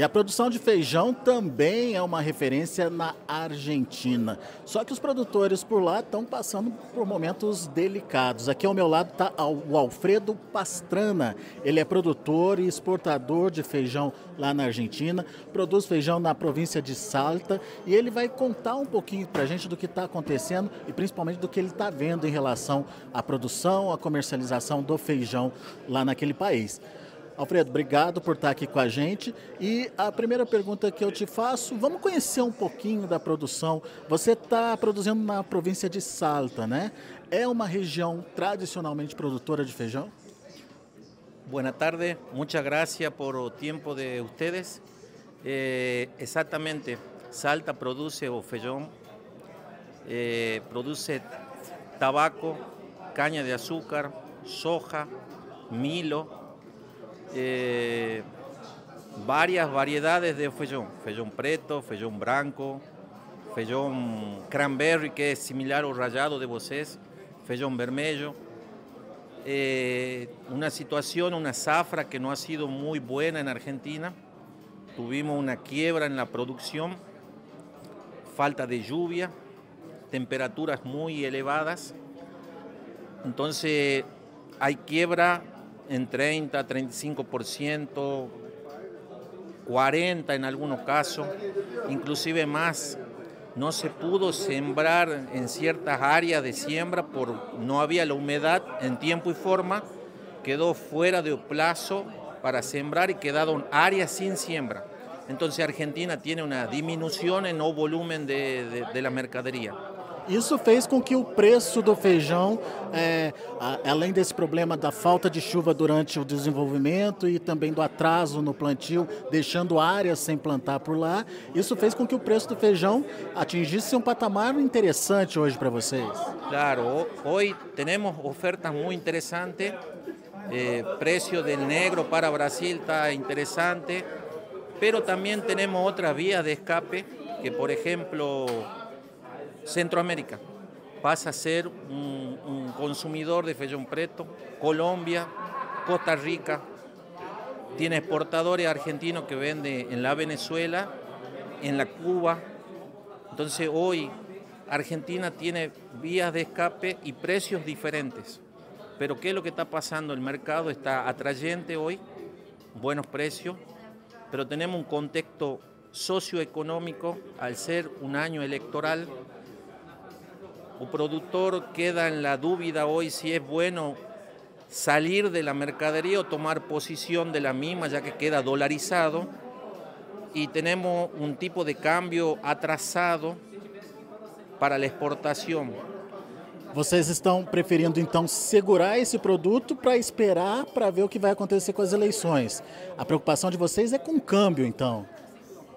E a produção de feijão também é uma referência na Argentina. Só que os produtores por lá estão passando por momentos delicados. Aqui ao meu lado está o Alfredo Pastrana. Ele é produtor e exportador de feijão lá na Argentina, produz feijão na província de Salta e ele vai contar um pouquinho para a gente do que está acontecendo e principalmente do que ele está vendo em relação à produção, à comercialização do feijão lá naquele país. Alfredo, obrigado por estar aqui com a gente. E a primeira pergunta que eu te faço, vamos conhecer um pouquinho da produção. Você está produzindo na província de Salta, né? É uma região tradicionalmente produtora de feijão? Buenas tardes, muchas gracias por el tiempo de ustedes. Eh, exactamente, Salta produce o feijón, eh, produce tabaco, caña de azúcar, soja, milo, eh, varias variedades de feijón, feijón preto, feijón branco, feijón cranberry que es similar al rayado de vocês, feijón vermelho. Eh, una situación, una zafra que no ha sido muy buena en Argentina. Tuvimos una quiebra en la producción, falta de lluvia, temperaturas muy elevadas. Entonces hay quiebra en 30, 35%, 40% en algunos casos, inclusive más. No se pudo sembrar en ciertas áreas de siembra por no había la humedad en tiempo y forma, quedó fuera de plazo para sembrar y quedaron áreas sin siembra. Entonces Argentina tiene una disminución en no volumen de, de, de la mercadería. Isso fez com que o preço do feijão, é, além desse problema da falta de chuva durante o desenvolvimento e também do atraso no plantio, deixando áreas sem plantar por lá, isso fez com que o preço do feijão atingisse um patamar interessante hoje para vocês. Claro, hoje temos ofertas muito interessantes. Eh, precio del negro para Brasil está interesante, pero también tenemos otras vías de escape que, por ejemplo, Centroamérica pasa a ser un, consumidor de feijón preto, Colombia, Costa Rica, tiene exportadores argentinos que venden en la Venezuela, en la Cuba. Entonces hoy Argentina tiene vías de escape y precios diferentes. Pero ¿qué es lo que está pasando? El mercado está atrayente hoy, buenos precios, pero tenemos un contexto socioeconómico al ser un año electoral el productor queda en la duda hoy si es bueno salir de la mercadería o tomar posición de la misma, ya que queda dolarizado y tenemos un tipo de cambio atrasado para la exportación. Vocês estão preferindo então segurar esse produto para esperar para ver o que vai acontecer com as eleições. A preocupação de vocês é com o câmbio, então.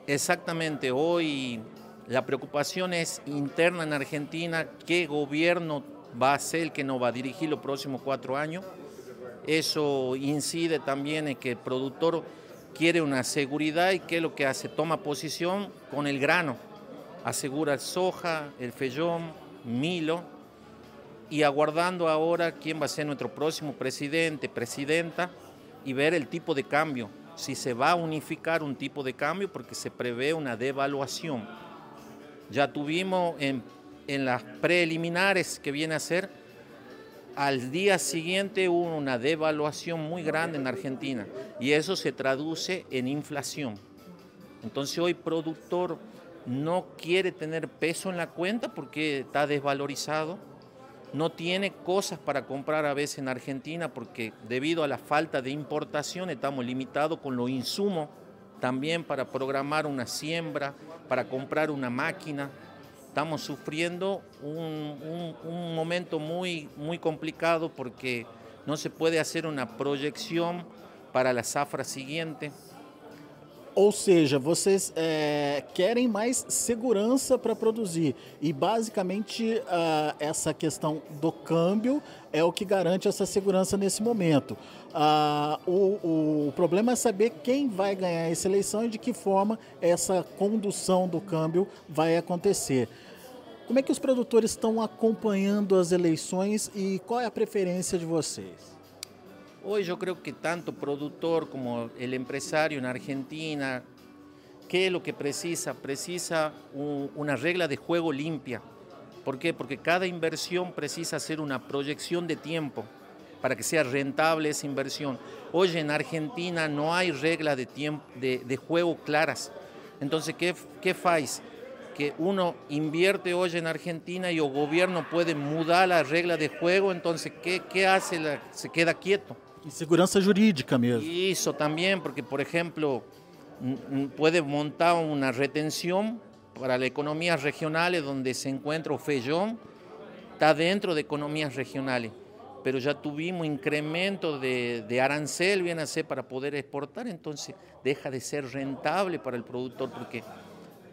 Exatamente. Hoje La preocupación es interna en Argentina, qué gobierno va a ser el que nos va a dirigir los próximos cuatro años. Eso incide también en que el productor quiere una seguridad y qué es lo que hace, toma posición con el grano, asegura el soja, el fellón, milo, y aguardando ahora quién va a ser nuestro próximo presidente, presidenta, y ver el tipo de cambio, si se va a unificar un tipo de cambio porque se prevé una devaluación. Ya tuvimos en, las preliminares que viene a ser, al día siguiente hubo una devaluación muy grande en Argentina y eso se traduce en inflación. Entonces hoy productor no quiere tener peso en la cuenta porque está desvalorizado, no tiene cosas para comprar a veces en Argentina porque debido a la falta de importación estamos limitados con los insumos también para programar una siembra, para comprar una máquina. Estamos sufriendo un, momento muy, muy complicado porque no se puede hacer una proyección para la safra siguiente. Ou seja, vocês é, querem mais segurança para produzir. E basicamente uh, essa questão do câmbio é o que garante essa segurança nesse momento. Uh, o, o, problema é saber quem vai ganhar essa eleição e de que forma essa condução do câmbio vai acontecer. Como é que os produtores estão acompanhando as eleições e qual é a preferência de vocês? Hoy yo creo que tanto productor como el empresario en Argentina, ¿qué es lo que precisa? Precisa una regla de juego limpia. ¿Por qué? Porque cada inversión precisa hacer una proyección de tiempo para que sea rentable esa inversión. Hoy en Argentina no hay reglas de, tiempo, de, juego claras. Entonces, ¿qué, qué Que uno invierte hoy en Argentina y el gobierno puede mudar la regla de juego, entonces, ¿qué, qué hace? se queda quieto. Y seguridad jurídica mesmo. Eso también, porque, por ejemplo, puede montar una retención para las economías regionales donde se encuentra o Fellón, está dentro de economías regionales, pero ya tuvimos incremento de, de arancel, viene a ser para poder exportar, entonces deja de ser rentable para el productor, porque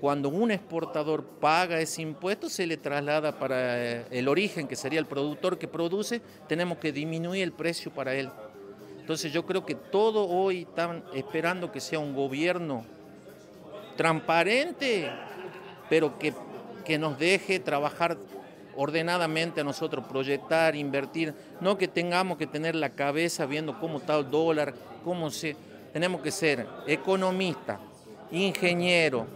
cuando un exportador paga ese impuesto, se le traslada para el origen, que sería el productor que produce, tenemos que disminuir el precio para él. Entonces yo creo que todo hoy están esperando que sea un gobierno transparente, pero que, que nos deje trabajar ordenadamente a nosotros, proyectar, invertir, no que tengamos que tener la cabeza viendo cómo está el dólar, cómo se... Tenemos que ser economista, ingeniero,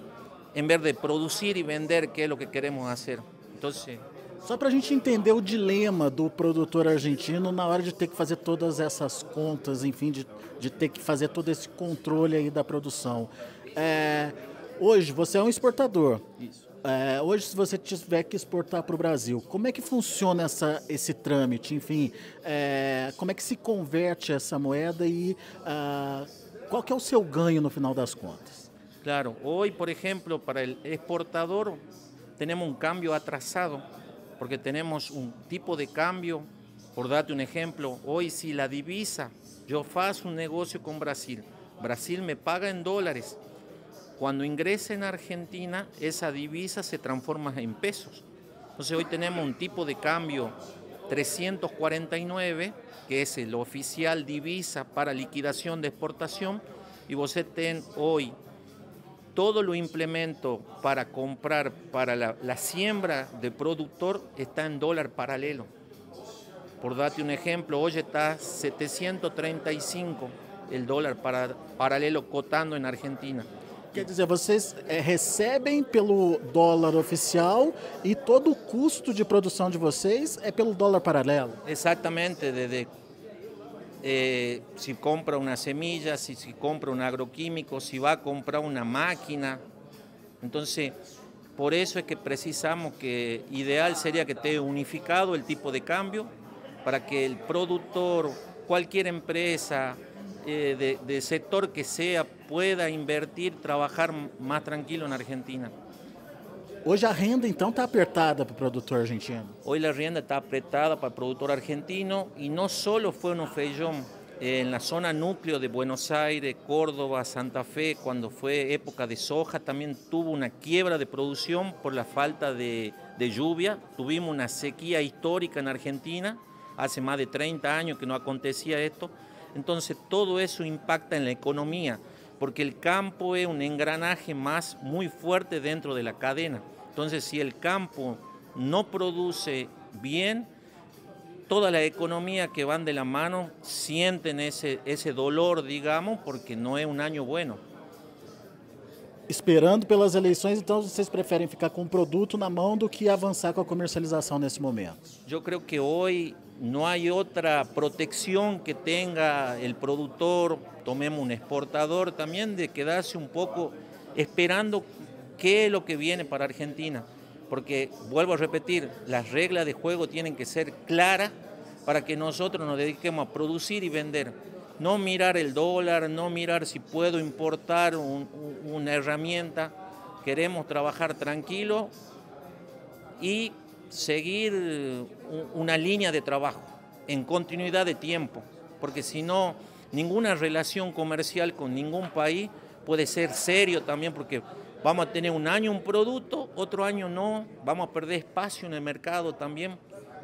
en vez de producir y vender, que es lo que queremos hacer. Entonces... Só para a gente entender o dilema do produtor argentino na hora de ter que fazer todas essas contas, enfim, de, de ter que fazer todo esse controle aí da produção. É, hoje você é um exportador. Isso. É, hoje, se você tiver que exportar para o Brasil, como é que funciona essa, esse trâmite? Enfim, é, como é que se converte essa moeda e uh, qual que é o seu ganho no final das contas? Claro, hoje, por exemplo, para o exportador, temos um câmbio atrasado porque tenemos un tipo de cambio, por darte un ejemplo, hoy si la divisa, yo faço un negocio con Brasil, Brasil me paga en dólares, cuando ingrese en Argentina, esa divisa se transforma en pesos. Entonces hoy tenemos un tipo de cambio 349, que es el oficial divisa para liquidación de exportación, y vos ten hoy todo lo implemento para comprar para la, siembra de productor está en dólar paralelo. Por darte un ejemplo, hoy está 735 el dólar para, paralelo cotando en Argentina. Quer dizer, vocês é, recebem pelo dólar oficial e todo o custo de produção de vocês é pelo dólar paralelo? Exatamente, desde Eh, si compra una semilla, si, compra un agroquímico, si va a comprar una máquina. Entonces, por eso es que precisamos que ideal sería que esté unificado el tipo de cambio para que el productor, cualquier empresa eh, de sector que sea, pueda invertir, trabajar más tranquilo en Argentina. Hoje a renda então está apertada para o produtor argentino. Hoje a renda está apertada para o produtor argentino e não só foi no feijão, en la zona núcleo de Buenos Aires, Córdoba, Santa Fe, cuando fue época de soja, también tuvo una quiebra de producción por la falta de, de, lluvia. Tuvimos una sequía histórica en Argentina, hace más de 30 años que no acontecía esto. Entonces todo eso impacta en la economía, porque el campo es un engranaje más muy fuerte dentro de la cadena. Entonces, si el campo no produce bien, toda la economía que van de la mano sienten ese, ese dolor, digamos, porque no es un año bueno. Esperando pelas eleições, então vocês preferem ficar com o produto na mão do que avançar com a comercialização nesse momento? Eu creio que hoje não há outra proteção que tenha o produtor, tomemos um exportador também, de quedarse um pouco esperando qué es lo que viene para Argentina. Porque, vuelvo a repetir, las reglas de juego tienen que ser claras para que nosotros nos dediquemos a producir y vender. No mirar el dólar, no mirar si puedo importar una herramienta. Queremos trabajar tranquilo y seguir una línea de trabajo en continuidad de tiempo. Porque si no, ninguna relación comercial con ningún país puede ser serio también porque Vamos a tener un año un producto, otro año no, vamos a perder espacio en el mercado también.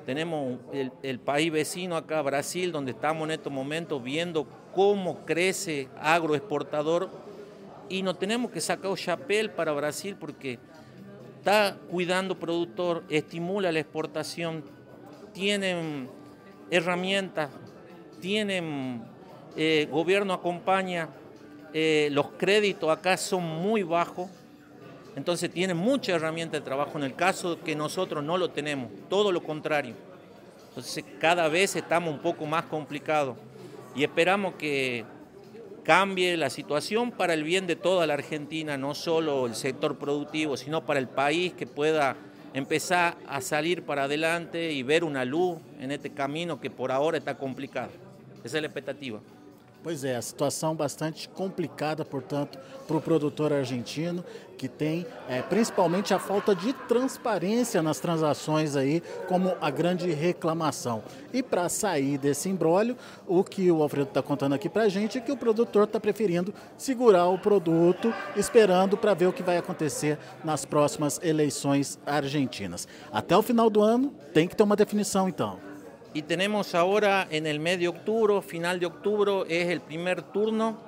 Tenemos el, país vecino acá, Brasil, donde estamos en estos momentos viendo cómo crece agroexportador. Y no tenemos que sacar un chapel para Brasil porque está cuidando productor, estimula la exportación, tienen herramientas, tienen, eh, gobierno acompaña, eh, los créditos acá son muy bajos, entonces tiene mucha herramienta de trabajo en el caso que nosotros no lo tenemos, todo lo contrario. Entonces cada vez estamos un poco más complicados y esperamos que cambie la situación para el bien de toda la Argentina, no solo el sector productivo, sino para el país que pueda empezar a salir para adelante y ver una luz en este camino que por ahora está complicado. Esa es la expectativa. Pois é, a situação bastante complicada, portanto, para o produtor argentino, que tem é, principalmente a falta de transparência nas transações aí, como a grande reclamação. E para sair desse embrólio, o que o Alfredo está contando aqui para a gente é que o produtor está preferindo segurar o produto, esperando para ver o que vai acontecer nas próximas eleições argentinas. Até o final do ano tem que ter uma definição, então. Y tenemos ahora en el mes de octubre, final de octubre, es el primer turno.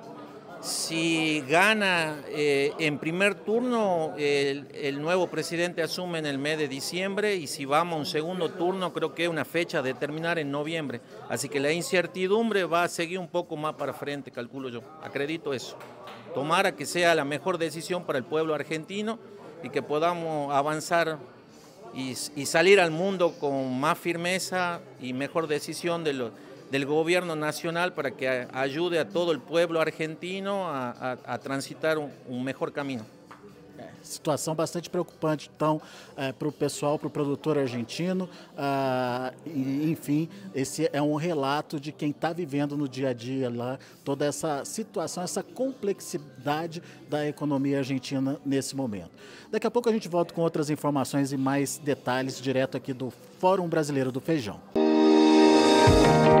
Si gana eh, en primer turno, el, nuevo presidente asume en el mes de diciembre y si vamos a un segundo turno, creo que es una fecha de terminar en noviembre. Así que la incertidumbre va a seguir un poco más para frente, calculo yo. Acredito eso. Tomar a que sea la mejor decisión para el pueblo argentino y que podamos avanzar y, salir al mundo con más firmeza y mejor decisión del gobierno nacional para que ayude a todo el pueblo argentino a, transitar un mejor camino. Situação bastante preocupante, então, é, para o pessoal, para o produtor argentino. Ah, e, enfim, esse é um relato de quem está vivendo no dia a dia lá toda essa situação, essa complexidade da economia argentina nesse momento. Daqui a pouco a gente volta com outras informações e mais detalhes direto aqui do Fórum Brasileiro do Feijão. Música